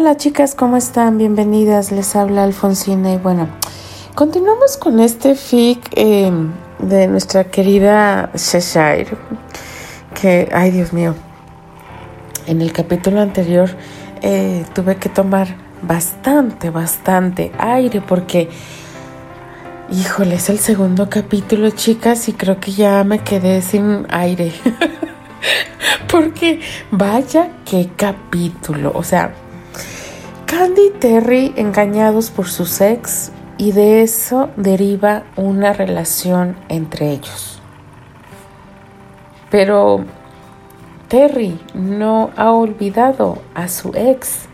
Hola chicas, ¿cómo están? Bienvenidas, les habla Alfonsina y bueno, continuamos con este fic em, de nuestra querida Cheshire, que, ay Dios mío, en el capítulo anterior eh, tuve que tomar bastante, bastante aire porque, híjole, es el segundo capítulo chicas y creo que ya me quedé sin aire. porque vaya qué capítulo, o sea, Candy y Terry engañados por su ex y de eso deriva una relación entre ellos. Pero Terry no ha olvidado a su ex,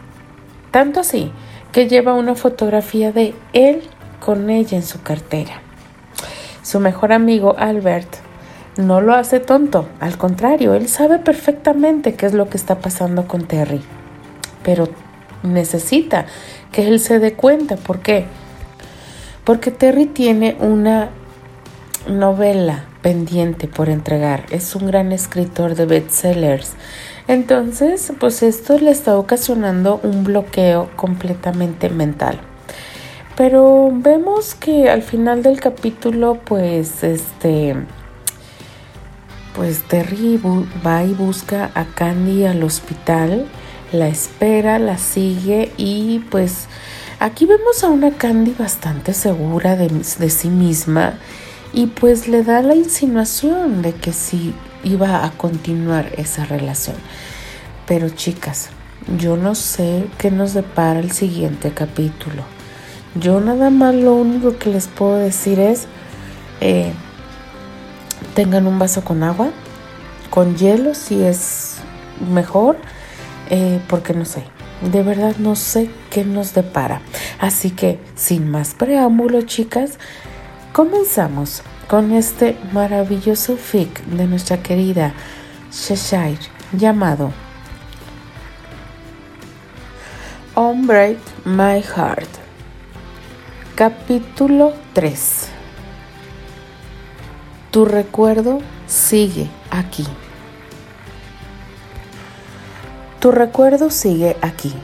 tanto así que lleva una fotografía de él con ella en su cartera. Su mejor amigo Albert no lo hace tonto, al contrario, él sabe perfectamente qué es lo que está pasando con Terry. Pero necesita que él se dé cuenta. ¿Por qué? Porque Terry tiene una novela pendiente por entregar. Es un gran escritor de bestsellers. Entonces, pues esto le está ocasionando un bloqueo completamente mental. Pero vemos que al final del capítulo, pues, este, pues Terry va y busca a Candy al hospital la espera, la sigue y pues aquí vemos a una Candy bastante segura de, sí misma y pues le da la insinuación de que sí iba a continuar esa relación. Pero chicas, yo no sé qué nos depara el siguiente capítulo. Yo nada más lo único que les puedo decir es, eh, tengan un vaso con agua, con hielo si es mejor eh, porque no sé, de verdad no sé qué nos depara. Así que, sin más preámbulo, chicas, comenzamos con este maravilloso fic de nuestra querida Cheshire llamado On Break My Heart. Capítulo 3. Tu recuerdo sigue aquí. Tu recuerdo sigue aquí,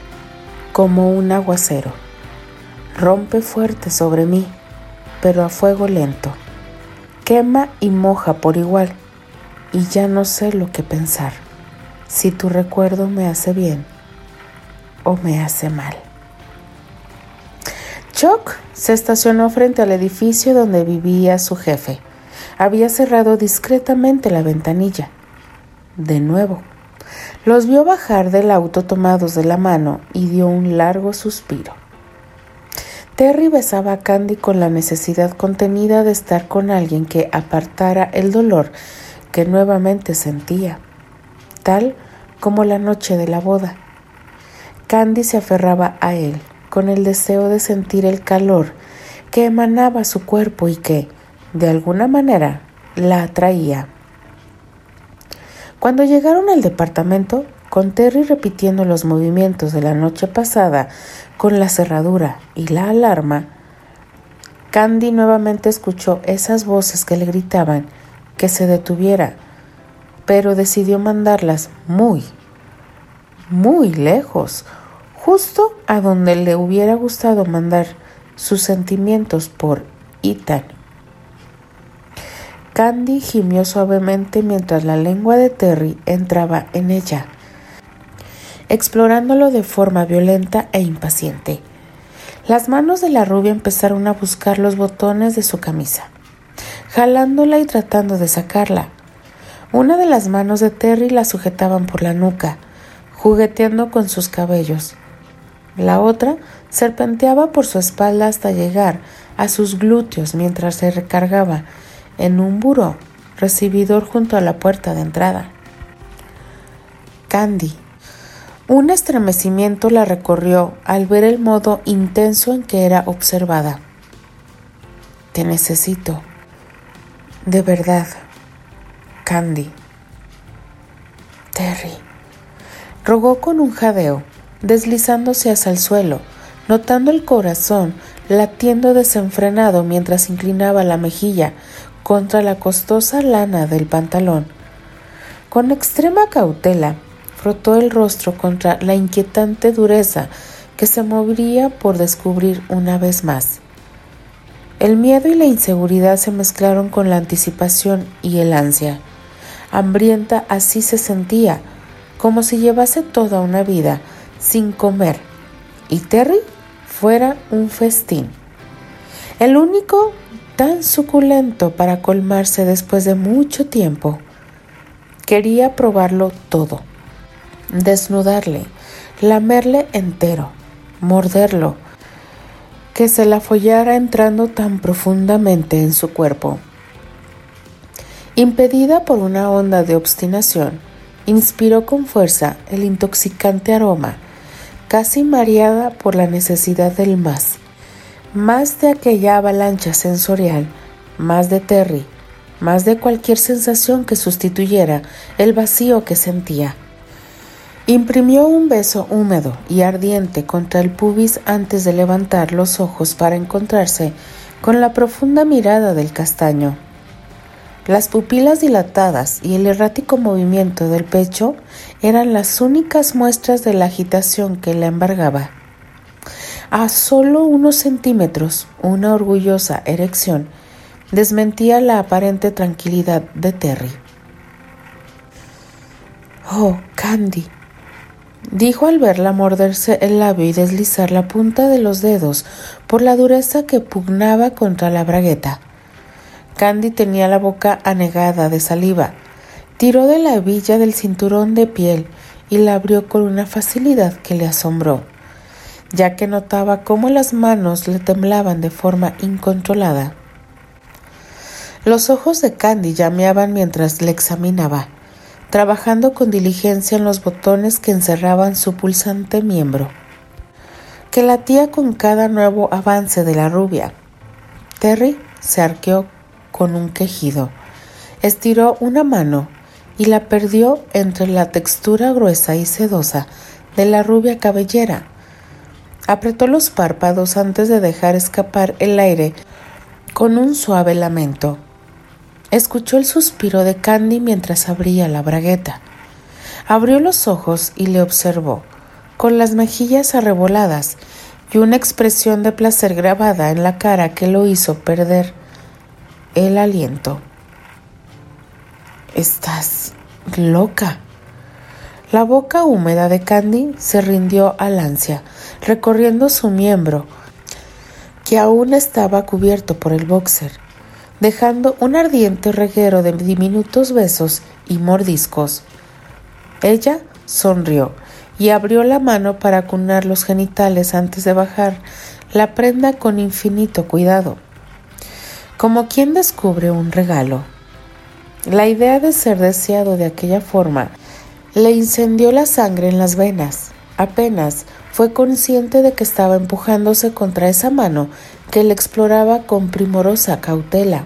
como un aguacero. Rompe fuerte sobre mí, pero a fuego lento. Quema y moja por igual, y ya no sé lo que pensar, si tu recuerdo me hace bien o me hace mal. Chuck se estacionó frente al edificio donde vivía su jefe. Había cerrado discretamente la ventanilla. De nuevo los vio bajar del auto tomados de la mano y dio un largo suspiro. Terry besaba a Candy con la necesidad contenida de estar con alguien que apartara el dolor que nuevamente sentía, tal como la noche de la boda. Candy se aferraba a él con el deseo de sentir el calor que emanaba su cuerpo y que, de alguna manera, la atraía. Cuando llegaron al departamento, con Terry repitiendo los movimientos de la noche pasada con la cerradura y la alarma, Candy nuevamente escuchó esas voces que le gritaban que se detuviera, pero decidió mandarlas muy, muy lejos, justo a donde le hubiera gustado mandar sus sentimientos por Ethan. Candy gimió suavemente mientras la lengua de Terry entraba en ella, explorándolo de forma violenta e impaciente. Las manos de la rubia empezaron a buscar los botones de su camisa, jalándola y tratando de sacarla. Una de las manos de Terry la sujetaban por la nuca, jugueteando con sus cabellos. La otra serpenteaba por su espalda hasta llegar a sus glúteos mientras se recargaba en un buró recibidor junto a la puerta de entrada. Candy. Un estremecimiento la recorrió al ver el modo intenso en que era observada. Te necesito. De verdad. Candy. Terry. Rogó con un jadeo, deslizándose hacia el suelo, notando el corazón latiendo desenfrenado mientras inclinaba la mejilla contra la costosa lana del pantalón. Con extrema cautela, frotó el rostro contra la inquietante dureza que se movería por descubrir una vez más. El miedo y la inseguridad se mezclaron con la anticipación y el ansia. Hambrienta así se sentía, como si llevase toda una vida sin comer, y Terry fuera un festín. El único tan suculento para colmarse después de mucho tiempo. Quería probarlo todo, desnudarle, lamerle entero, morderlo, que se la follara entrando tan profundamente en su cuerpo. Impedida por una onda de obstinación, inspiró con fuerza el intoxicante aroma, casi mareada por la necesidad del más, más de aquella avalancha sensorial, más de Terry, más de cualquier sensación que sustituyera el vacío que sentía. Imprimió un beso húmedo y ardiente contra el pubis antes de levantar los ojos para encontrarse con la profunda mirada del castaño. Las pupilas dilatadas y el errático movimiento del pecho eran las únicas muestras de la agitación que la embargaba. A solo unos centímetros, una orgullosa erección desmentía la aparente tranquilidad de Terry. Oh, Candy, dijo al verla morderse el labio y deslizar la punta de los dedos por la dureza que pugnaba contra la bragueta. Candy tenía la boca anegada de saliva. Tiró de la hebilla del cinturón de piel y la abrió con una facilidad que le asombró, ya que notaba cómo las manos le temblaban de forma incontrolada. Los ojos de Candy llameaban mientras le examinaba trabajando con diligencia en los botones que encerraban su pulsante miembro, que latía con cada nuevo avance de la rubia. Terry se arqueó con un quejido, estiró una mano y la perdió entre la textura gruesa y sedosa de la rubia cabellera. Apretó los párpados antes de dejar escapar el aire con un suave lamento. Escuchó el suspiro de Candy mientras abría la bragueta. Abrió los ojos y le observó, con las mejillas arreboladas y una expresión de placer grabada en la cara que lo hizo perder el aliento. Estás loca. La boca húmeda de Candy se rindió al ansia, recorriendo su miembro, que aún estaba cubierto por el boxer dejando un ardiente reguero de diminutos besos y mordiscos. Ella sonrió y abrió la mano para acunar los genitales antes de bajar la prenda con infinito cuidado, como quien descubre un regalo. La idea de ser deseado de aquella forma le incendió la sangre en las venas. Apenas fue consciente de que estaba empujándose contra esa mano que le exploraba con primorosa cautela.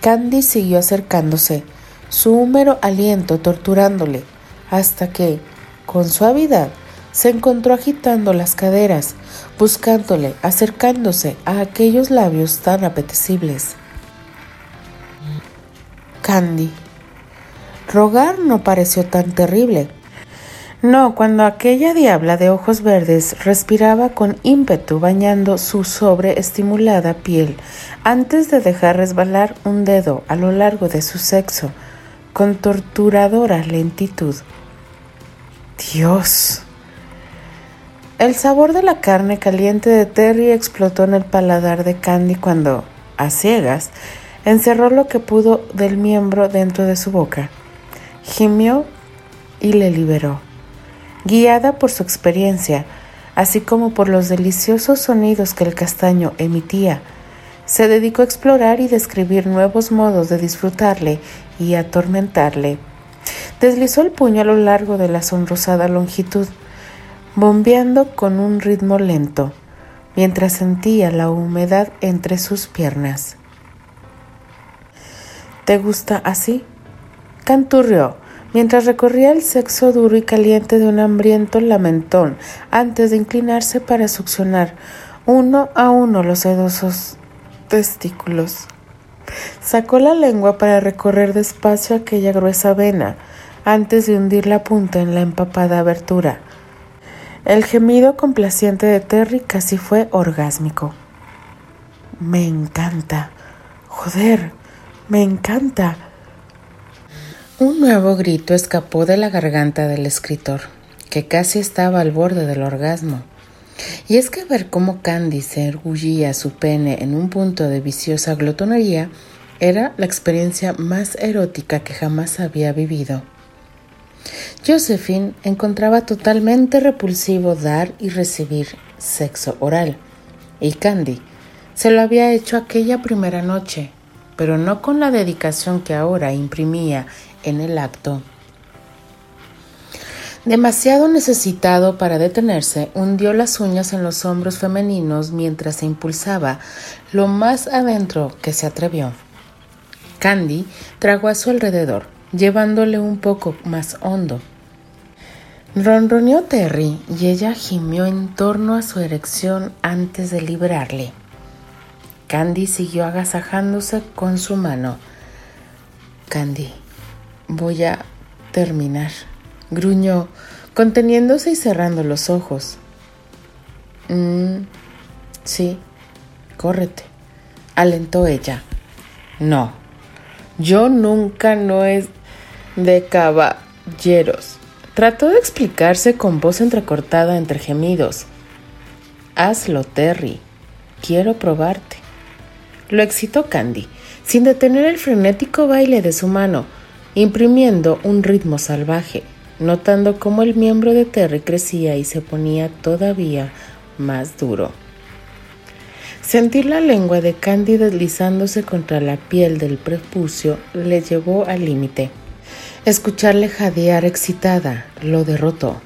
Candy siguió acercándose, su húmero aliento torturándole, hasta que, con suavidad, se encontró agitando las caderas, buscándole, acercándose a aquellos labios tan apetecibles. Candy. Rogar no pareció tan terrible. No, cuando aquella diabla de ojos verdes respiraba con ímpetu bañando su sobreestimulada piel antes de dejar resbalar un dedo a lo largo de su sexo con torturadora lentitud. Dios. El sabor de la carne caliente de Terry explotó en el paladar de Candy cuando, a ciegas, encerró lo que pudo del miembro dentro de su boca. Gimió y le liberó guiada por su experiencia, así como por los deliciosos sonidos que el castaño emitía. Se dedicó a explorar y describir nuevos modos de disfrutarle y atormentarle. Deslizó el puño a lo largo de la sonrosada longitud, bombeando con un ritmo lento, mientras sentía la humedad entre sus piernas. ¿Te gusta así? Canturrió mientras recorría el sexo duro y caliente de un hambriento lamentón antes de inclinarse para succionar uno a uno los sedosos testículos. Sacó la lengua para recorrer despacio aquella gruesa vena, antes de hundir la punta en la empapada abertura. El gemido complaciente de Terry casi fue orgásmico. Me encanta. Joder, me encanta. Un nuevo grito escapó de la garganta del escritor, que casi estaba al borde del orgasmo. Y es que ver cómo Candy se ergullía su pene en un punto de viciosa glotonería era la experiencia más erótica que jamás había vivido. Josephine encontraba totalmente repulsivo dar y recibir sexo oral, y Candy se lo había hecho aquella primera noche, pero no con la dedicación que ahora imprimía en el acto. Demasiado necesitado para detenerse, hundió las uñas en los hombros femeninos mientras se impulsaba lo más adentro que se atrevió. Candy tragó a su alrededor, llevándole un poco más hondo. Ronroneó Terry y ella gimió en torno a su erección antes de liberarle. Candy siguió agasajándose con su mano. Candy, voy a terminar gruñó, conteniéndose y cerrando los ojos. Mm, sí, córrete, alentó ella. No, yo nunca no es de caballeros. Trató de explicarse con voz entrecortada entre gemidos. Hazlo, Terry. Quiero probarte. Lo excitó Candy, sin detener el frenético baile de su mano, imprimiendo un ritmo salvaje notando cómo el miembro de Terry crecía y se ponía todavía más duro. Sentir la lengua de Candy deslizándose contra la piel del prepucio le llevó al límite. Escucharle jadear excitada lo derrotó.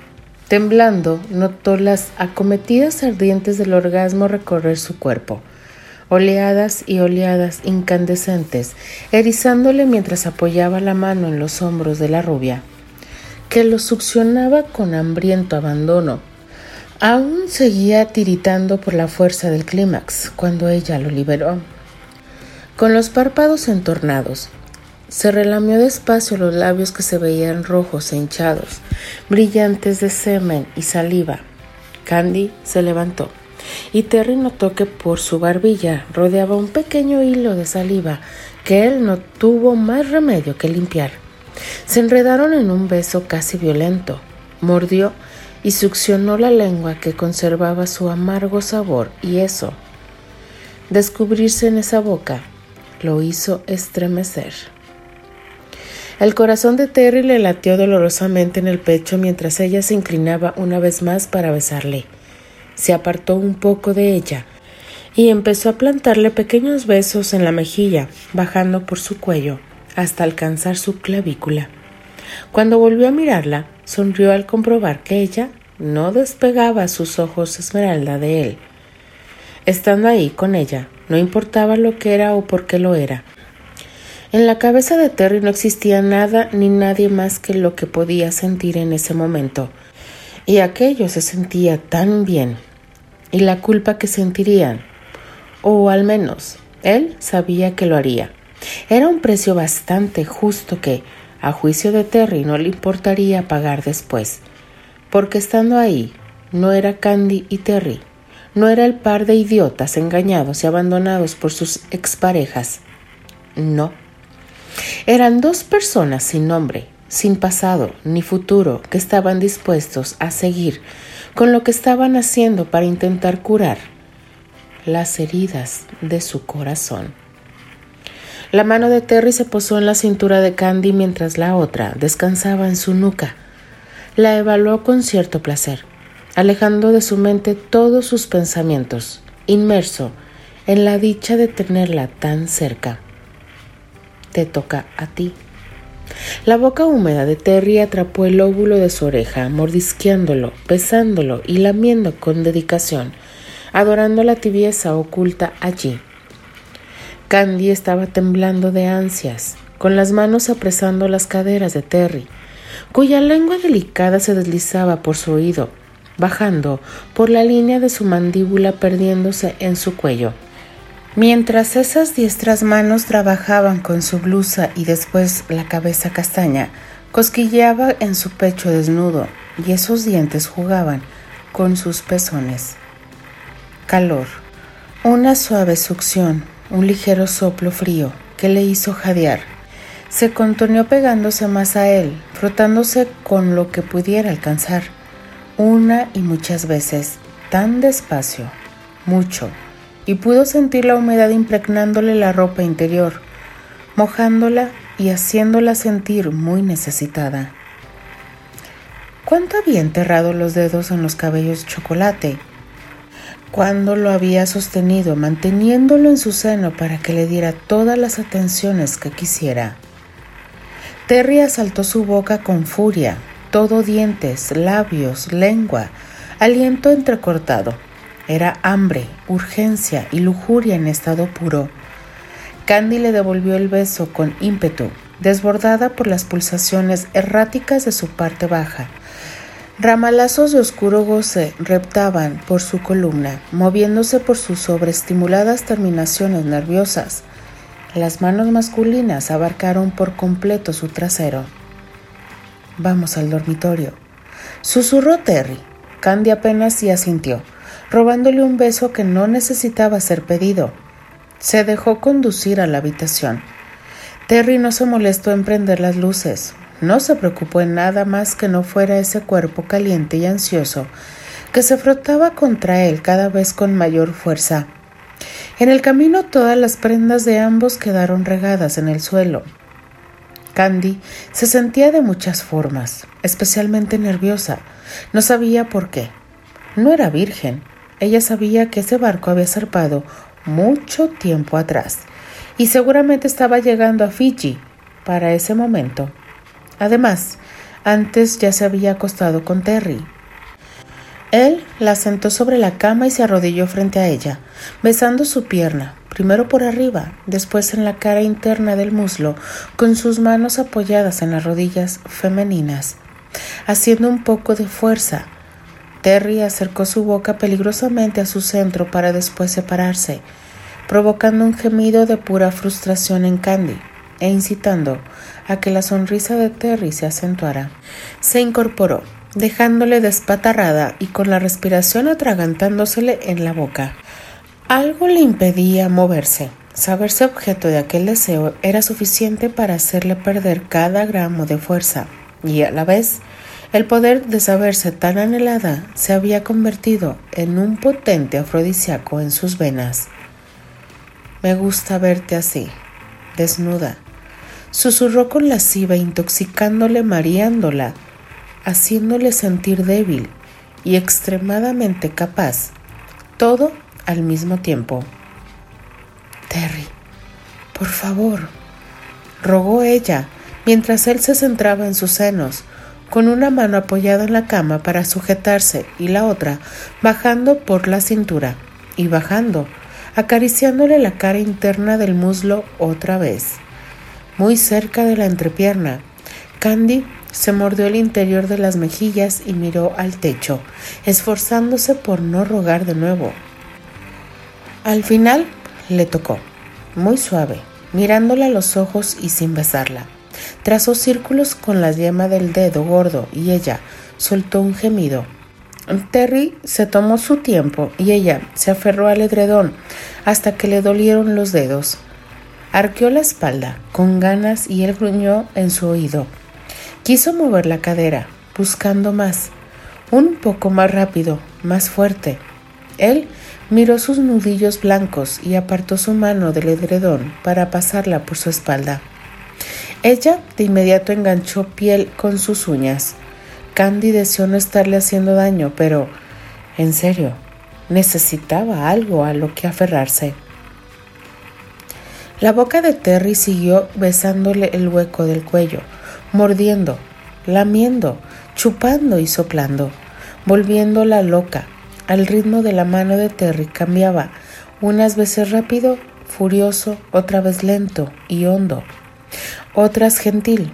Temblando, notó las acometidas ardientes del orgasmo recorrer su cuerpo, oleadas y oleadas incandescentes, erizándole mientras apoyaba la mano en los hombros de la rubia que lo succionaba con hambriento abandono. Aún seguía tiritando por la fuerza del clímax cuando ella lo liberó. Con los párpados entornados, se relamió despacio los labios que se veían rojos e hinchados, brillantes de semen y saliva. Candy se levantó y Terry notó que por su barbilla rodeaba un pequeño hilo de saliva que él no tuvo más remedio que limpiar. Se enredaron en un beso casi violento. Mordió y succionó la lengua que conservaba su amargo sabor y eso, descubrirse en esa boca, lo hizo estremecer. El corazón de Terry le latió dolorosamente en el pecho mientras ella se inclinaba una vez más para besarle. Se apartó un poco de ella y empezó a plantarle pequeños besos en la mejilla, bajando por su cuello hasta alcanzar su clavícula. Cuando volvió a mirarla, sonrió al comprobar que ella no despegaba sus ojos esmeralda de él. Estando ahí con ella, no importaba lo que era o por qué lo era. En la cabeza de Terry no existía nada ni nadie más que lo que podía sentir en ese momento. Y aquello se sentía tan bien. Y la culpa que sentirían. O al menos, él sabía que lo haría. Era un precio bastante justo que, a juicio de Terry, no le importaría pagar después, porque estando ahí, no era Candy y Terry, no era el par de idiotas engañados y abandonados por sus exparejas. No. Eran dos personas sin nombre, sin pasado ni futuro, que estaban dispuestos a seguir con lo que estaban haciendo para intentar curar las heridas de su corazón. La mano de Terry se posó en la cintura de Candy mientras la otra descansaba en su nuca. La evaluó con cierto placer, alejando de su mente todos sus pensamientos, inmerso en la dicha de tenerla tan cerca. Te toca a ti. La boca húmeda de Terry atrapó el óvulo de su oreja, mordisqueándolo, besándolo y lamiendo con dedicación, adorando la tibieza oculta allí Candy estaba temblando de ansias, con las manos apresando las caderas de Terry, cuya lengua delicada se deslizaba por su oído, bajando por la línea de su mandíbula perdiéndose en su cuello. Mientras esas diestras manos trabajaban con su blusa y después la cabeza castaña, Cosquilleaba en su pecho desnudo y esos dientes jugaban con sus pezones. Calor. Una suave succión, un ligero soplo frío que le hizo jadear. Se contorneó pegándose más a él, frotándose con lo que pudiera alcanzar, una y muchas veces, tan despacio, mucho, y pudo sentir la humedad impregnándole la ropa interior, mojándola y haciéndola sentir muy necesitada. ¿Cuánto había enterrado los dedos en los cabellos chocolate? ¿Cuándo lo había sostenido, manteniéndolo en su seno para que le diera todas las atenciones que quisiera? Terry asaltó su boca con furia, todo dientes, labios, lengua, aliento entrecortado. Era hambre, urgencia y lujuria en estado puro. Candy le devolvió el beso con ímpetu, desbordada por las pulsaciones erráticas de su parte baja. Ramalazos de oscuro goce reptaban por su columna, moviéndose por sus sobreestimuladas terminaciones nerviosas. Las manos masculinas abarcaron por completo su trasero. Vamos al dormitorio. Susurró Terry. Candy apenas sí asintió, robándole un beso que no necesitaba ser pedido. Se dejó conducir a la habitación. Terry no se molestó en prender las luces. No se preocupó en nada más que no fuera ese cuerpo caliente y ansioso que se frotaba contra él cada vez con mayor fuerza. En el camino todas las prendas de ambos quedaron regadas en el suelo. Candy se sentía de muchas formas, especialmente nerviosa. No sabía por qué. No era virgen. Ella sabía que ese barco había zarpado mucho tiempo atrás y seguramente estaba llegando a Fiji para ese momento. Además, antes ya se había acostado con Terry. Él la sentó sobre la cama y se arrodilló frente a ella, besando su pierna, primero por arriba, después en la cara interna del muslo, con sus manos apoyadas en las rodillas femeninas, haciendo un poco de fuerza. Terry acercó su boca peligrosamente a su centro para después separarse, provocando un gemido de pura frustración en Candy e incitando a que la sonrisa de Terry se acentuara. Se incorporó, dejándole despatarrada y con la respiración atragantándosele en la boca. Algo le impedía moverse. Saberse objeto de aquel deseo era suficiente para hacerle perder cada gramo de fuerza, y a la vez el poder de saberse tan anhelada se había convertido en un potente afrodisíaco en sus venas. Me gusta verte así, desnuda. Susurró con lasciva, intoxicándole, mareándola, haciéndole sentir débil y extremadamente capaz, todo al mismo tiempo. Terry, por favor, rogó ella, mientras él se centraba en sus senos, con una mano apoyada en la cama para sujetarse y la otra bajando por la cintura y bajando acariciándole la cara interna del muslo otra vez. Muy cerca de la entrepierna, Candy se mordió el interior de las mejillas y miró al techo, esforzándose por no rogar de nuevo. Al final le tocó, muy suave, mirándola a los ojos y sin besarla. Trazó círculos con la yema del dedo gordo y ella soltó un gemido Terry se tomó su tiempo y ella se aferró al edredón hasta que le dolieron los dedos. Arqueó la espalda con ganas y él gruñó en su oído. Quiso mover la cadera, buscando más, un poco más rápido, más fuerte. Él miró sus nudillos blancos y apartó su mano del edredón para pasarla por su espalda. Ella de inmediato enganchó piel con sus uñas. Candy deseó no estarle haciendo daño, pero, en serio, necesitaba algo a lo que aferrarse. La boca de Terry siguió besándole el hueco del cuello, mordiendo, lamiendo, chupando y soplando, volviéndola loca. Al ritmo de la mano de Terry cambiaba, unas veces rápido, furioso, otra vez lento y hondo, otras gentil.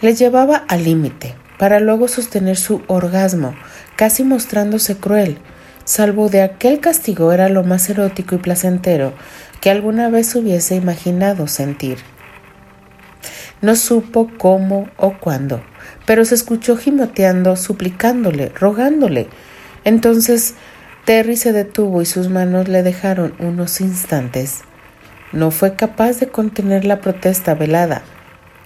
Le llevaba al límite, para luego sostener su orgasmo, casi mostrándose cruel, salvo de aquel castigo era lo más erótico y placentero que alguna vez hubiese imaginado sentir. No supo cómo o cuándo, pero se escuchó gimoteando, suplicándole, rogándole. Entonces Terry se detuvo y sus manos le dejaron unos instantes. No fue capaz de contener la protesta velada.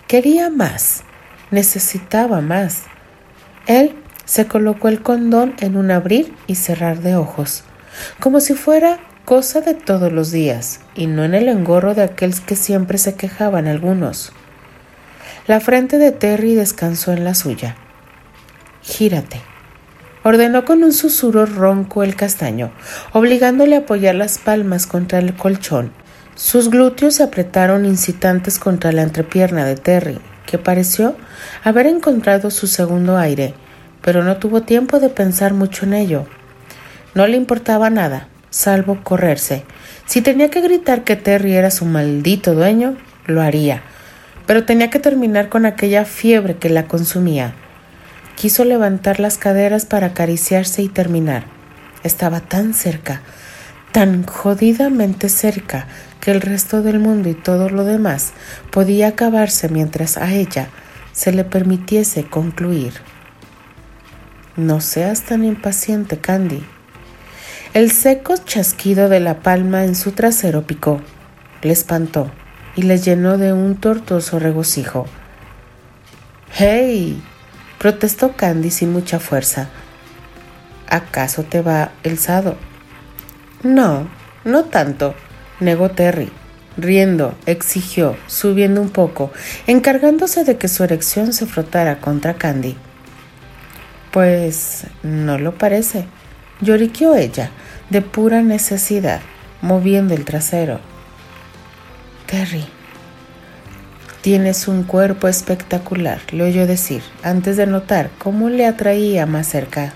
Quería más, necesitaba más. Él se colocó el condón en un abrir y cerrar de ojos, como si fuera cosa de todos los días, y no en el engorro de aquel que siempre se quejaban algunos. La frente de Terry descansó en la suya. Gírate, ordenó con un susurro ronco el castaño, obligándole a apoyar las palmas contra el colchón. Sus glúteos se apretaron incitantes contra la entrepierna de Terry, que pareció haber encontrado su segundo aire, pero no tuvo tiempo de pensar mucho en ello. No le importaba nada, salvo correrse. Si tenía que gritar que Terry era su maldito dueño, lo haría pero tenía que terminar con aquella fiebre que la consumía. Quiso levantar las caderas para acariciarse y terminar. Estaba tan cerca, tan jodidamente cerca, que el resto del mundo y todo lo demás podía acabarse mientras a ella se le permitiese concluir. No seas tan impaciente, Candy. El seco chasquido de la palma en su trasero picó, le espantó y le llenó de un tortuoso regocijo. ¡Hey! protestó Candy sin mucha fuerza. ¿Acaso te va el sado? No, no tanto, negó Terry. Riendo, exigió, subiendo un poco, encargándose de que su erección se frotara contra Candy. Pues no lo parece, lloriqueó ella, de pura necesidad, moviendo el trasero. Terry, tienes un cuerpo espectacular, le oyó decir, antes de notar cómo le atraía más cerca.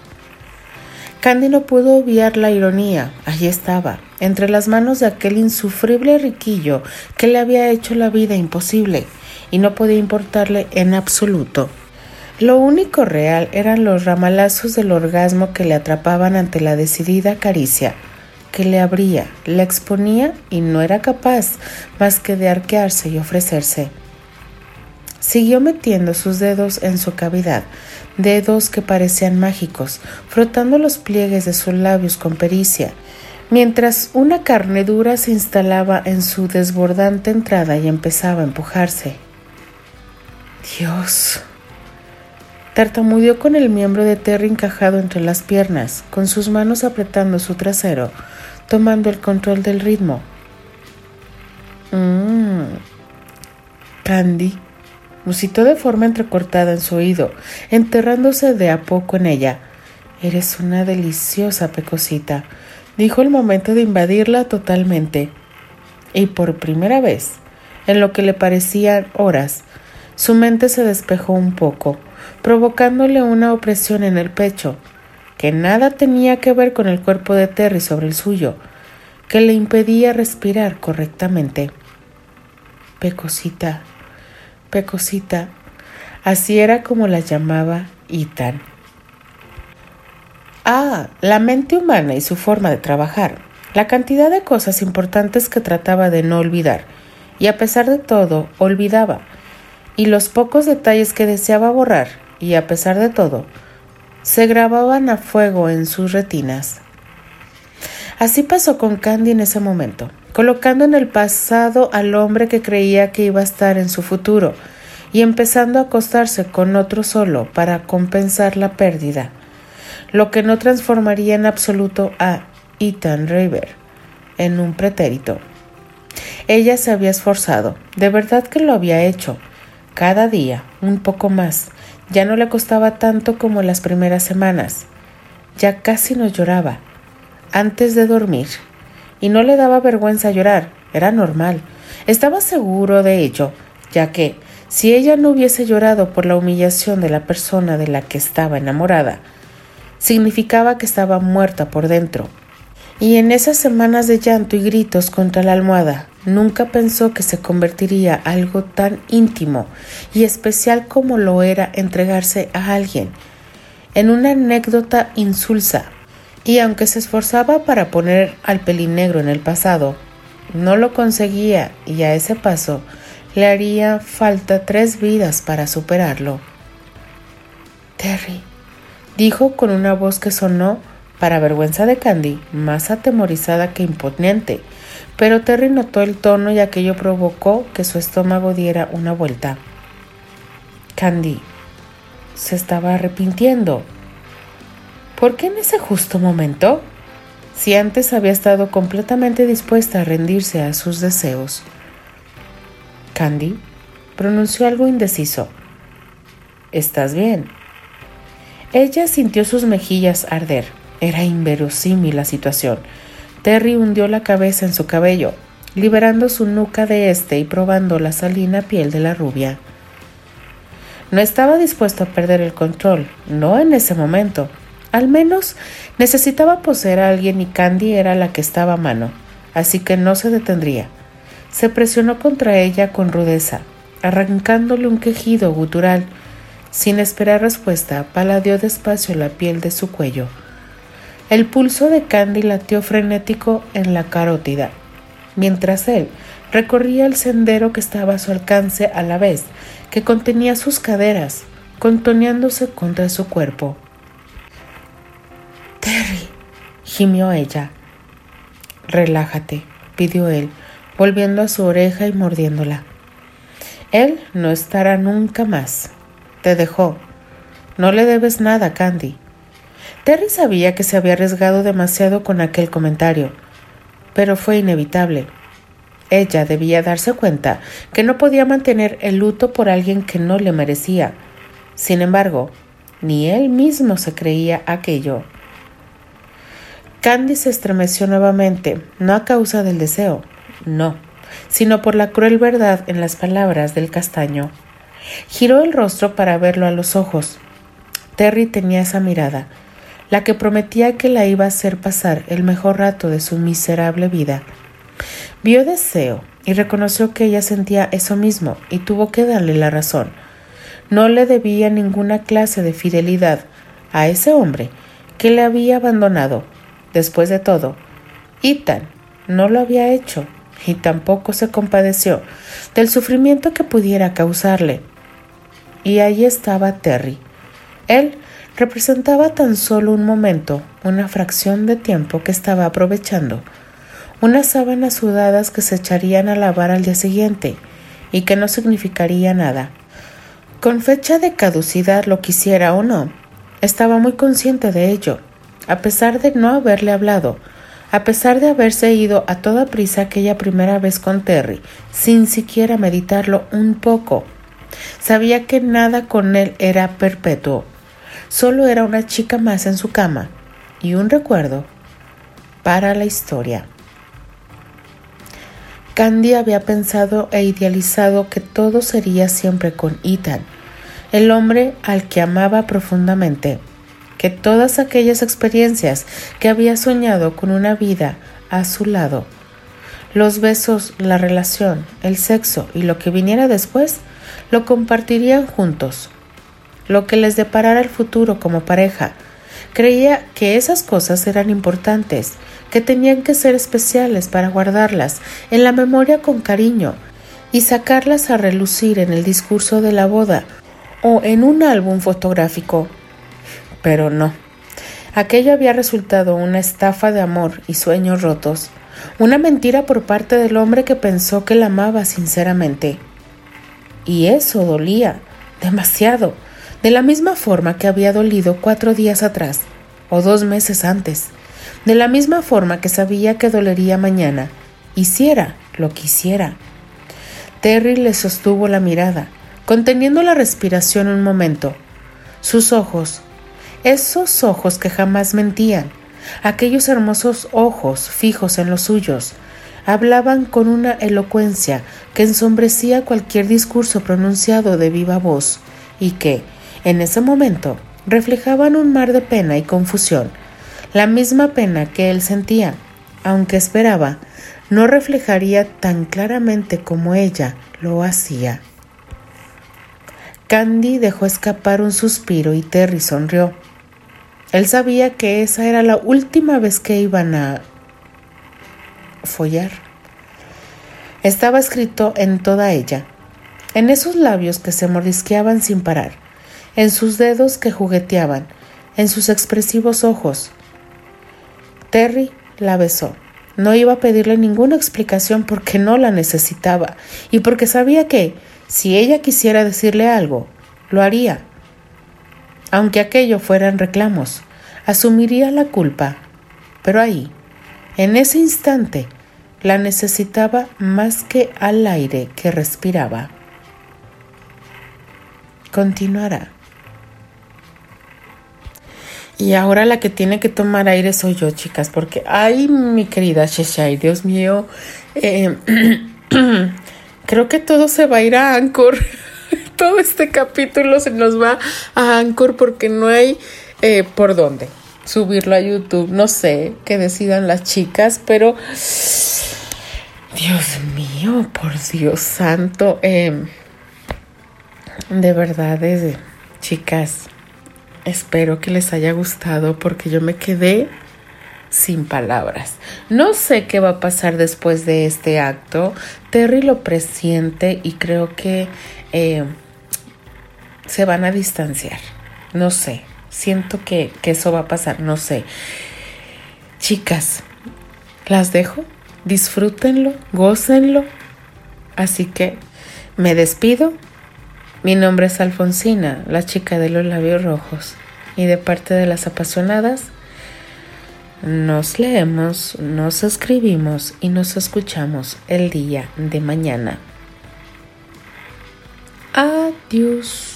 Candy no pudo obviar la ironía. Allí estaba, entre las manos de aquel insufrible riquillo que le había hecho la vida imposible, y no podía importarle en absoluto. Lo único real eran los ramalazos del orgasmo que le atrapaban ante la decidida caricia que le abría, le exponía y no era capaz más que de arquearse y ofrecerse. Siguió metiendo sus dedos en su cavidad, dedos que parecían mágicos, frotando los pliegues de sus labios con pericia, mientras una carne dura se instalaba en su desbordante entrada y empezaba a empujarse. Dios. Tartamudeó con el miembro de Terry encajado entre las piernas, con sus manos apretando su trasero, tomando el control del ritmo. Mmm. Candy musitó de forma entrecortada en su oído, enterrándose de a poco en ella. Eres una deliciosa pecosita, dijo el momento de invadirla totalmente. Y por primera vez, en lo que le parecían horas, su mente se despejó un poco, provocándole una opresión en el pecho que nada tenía que ver con el cuerpo de Terry sobre el suyo, que le impedía respirar correctamente. Pecosita, Pecosita, así era como la llamaba Ethan. Ah, la mente humana y su forma de trabajar, la cantidad de cosas importantes que trataba de no olvidar, y a pesar de todo, olvidaba, y los pocos detalles que deseaba borrar, y a pesar de todo, se grababan a fuego en sus retinas. Así pasó con Candy en ese momento, colocando en el pasado al hombre que creía que iba a estar en su futuro y empezando a acostarse con otro solo para compensar la pérdida, lo que no transformaría en absoluto a Ethan River en un pretérito. Ella se había esforzado, de verdad que lo había hecho, cada día, un poco más, ya no le costaba tanto como las primeras semanas. Ya casi no lloraba. Antes de dormir. Y no le daba vergüenza llorar. Era normal. Estaba seguro de ello, ya que si ella no hubiese llorado por la humillación de la persona de la que estaba enamorada, significaba que estaba muerta por dentro. Y en esas semanas de llanto y gritos contra la almohada, Nunca pensó que se convertiría algo tan íntimo y especial como lo era entregarse a alguien, en una anécdota insulsa. Y aunque se esforzaba para poner al pelinegro en el pasado, no lo conseguía y a ese paso le haría falta tres vidas para superarlo. Terry, dijo con una voz que sonó, para vergüenza de Candy, más atemorizada que imponente, pero Terry notó el tono y aquello provocó que su estómago diera una vuelta. Candy se estaba arrepintiendo. ¿Por qué en ese justo momento? Si antes había estado completamente dispuesta a rendirse a sus deseos. Candy pronunció algo indeciso. ¿Estás bien? Ella sintió sus mejillas arder. Era inverosímil la situación. Terry hundió la cabeza en su cabello, liberando su nuca de este y probando la salina piel de la rubia. No estaba dispuesto a perder el control, no en ese momento. Al menos necesitaba poseer a alguien y Candy era la que estaba a mano, así que no se detendría. Se presionó contra ella con rudeza, arrancándole un quejido gutural. Sin esperar respuesta, paladeó despacio la piel de su cuello. El pulso de Candy latió frenético en la carótida, mientras él recorría el sendero que estaba a su alcance a la vez que contenía sus caderas, contoneándose contra su cuerpo. Terry, gimió ella. Relájate, pidió él, volviendo a su oreja y mordiéndola. Él no estará nunca más. Te dejó. No le debes nada, Candy. Terry sabía que se había arriesgado demasiado con aquel comentario, pero fue inevitable. Ella debía darse cuenta que no podía mantener el luto por alguien que no le merecía. Sin embargo, ni él mismo se creía aquello. Candy se estremeció nuevamente, no a causa del deseo, no, sino por la cruel verdad en las palabras del castaño. Giró el rostro para verlo a los ojos. Terry tenía esa mirada, la que prometía que la iba a hacer pasar el mejor rato de su miserable vida. Vio deseo y reconoció que ella sentía eso mismo y tuvo que darle la razón. No le debía ninguna clase de fidelidad a ese hombre que le había abandonado. Después de todo, Ethan no lo había hecho y tampoco se compadeció del sufrimiento que pudiera causarle. Y allí estaba Terry. Él representaba tan solo un momento, una fracción de tiempo que estaba aprovechando unas sábanas sudadas que se echarían a lavar al día siguiente y que no significaría nada. Con fecha de caducidad lo quisiera o no, estaba muy consciente de ello, a pesar de no haberle hablado, a pesar de haberse ido a toda prisa aquella primera vez con Terry, sin siquiera meditarlo un poco. Sabía que nada con él era perpetuo, solo era una chica más en su cama y un recuerdo para la historia. Candy había pensado e idealizado que todo sería siempre con Ethan, el hombre al que amaba profundamente, que todas aquellas experiencias que había soñado con una vida a su lado, los besos, la relación, el sexo y lo que viniera después, lo compartirían juntos. Lo que les deparara el futuro como pareja, creía que esas cosas eran importantes que tenían que ser especiales para guardarlas en la memoria con cariño y sacarlas a relucir en el discurso de la boda o en un álbum fotográfico. Pero no. Aquello había resultado una estafa de amor y sueños rotos, una mentira por parte del hombre que pensó que la amaba sinceramente. Y eso dolía, demasiado, de la misma forma que había dolido cuatro días atrás o dos meses antes de la misma forma que sabía que dolería mañana, hiciera lo que hiciera. Terry le sostuvo la mirada, conteniendo la respiración un momento. Sus ojos, esos ojos que jamás mentían, aquellos hermosos ojos fijos en los suyos, hablaban con una elocuencia que ensombrecía cualquier discurso pronunciado de viva voz y que, en ese momento, reflejaban un mar de pena y confusión la misma pena que él sentía, aunque esperaba, no reflejaría tan claramente como ella lo hacía. Candy dejó escapar un suspiro y Terry sonrió. Él sabía que esa era la última vez que iban a follar. Estaba escrito en toda ella, en esos labios que se mordisqueaban sin parar, en sus dedos que jugueteaban, en sus expresivos ojos. Terry la besó. No iba a pedirle ninguna explicación porque no la necesitaba y porque sabía que, si ella quisiera decirle algo, lo haría. Aunque aquello fueran reclamos, asumiría la culpa. Pero ahí, en ese instante, la necesitaba más que al aire que respiraba. Continuará. Y ahora la que tiene que tomar aire soy yo, chicas, porque, ay, mi querida Sheshai, Dios mío, eh, creo que todo se va a ir a Anchor. todo este capítulo se nos va a Anchor porque no hay eh, por dónde subirlo a YouTube. No sé qué decidan las chicas, pero Dios mío, por Dios santo, em, de verdad, eh, chicas Espero que les haya gustado porque yo me quedé sin palabras. No sé qué va a pasar después de este acto. Terry lo presiente y creo que eh, se van a distanciar. No sé. Siento que, que eso va a pasar. No sé. Chicas, las dejo. Disfrútenlo, gócenlo. Así que me despido mi nombre es Alfonsina, la chica de los labios rojos, y de parte de las apasionadas, nos leemos, nos escribimos y nos escuchamos el día de mañana. Adiós.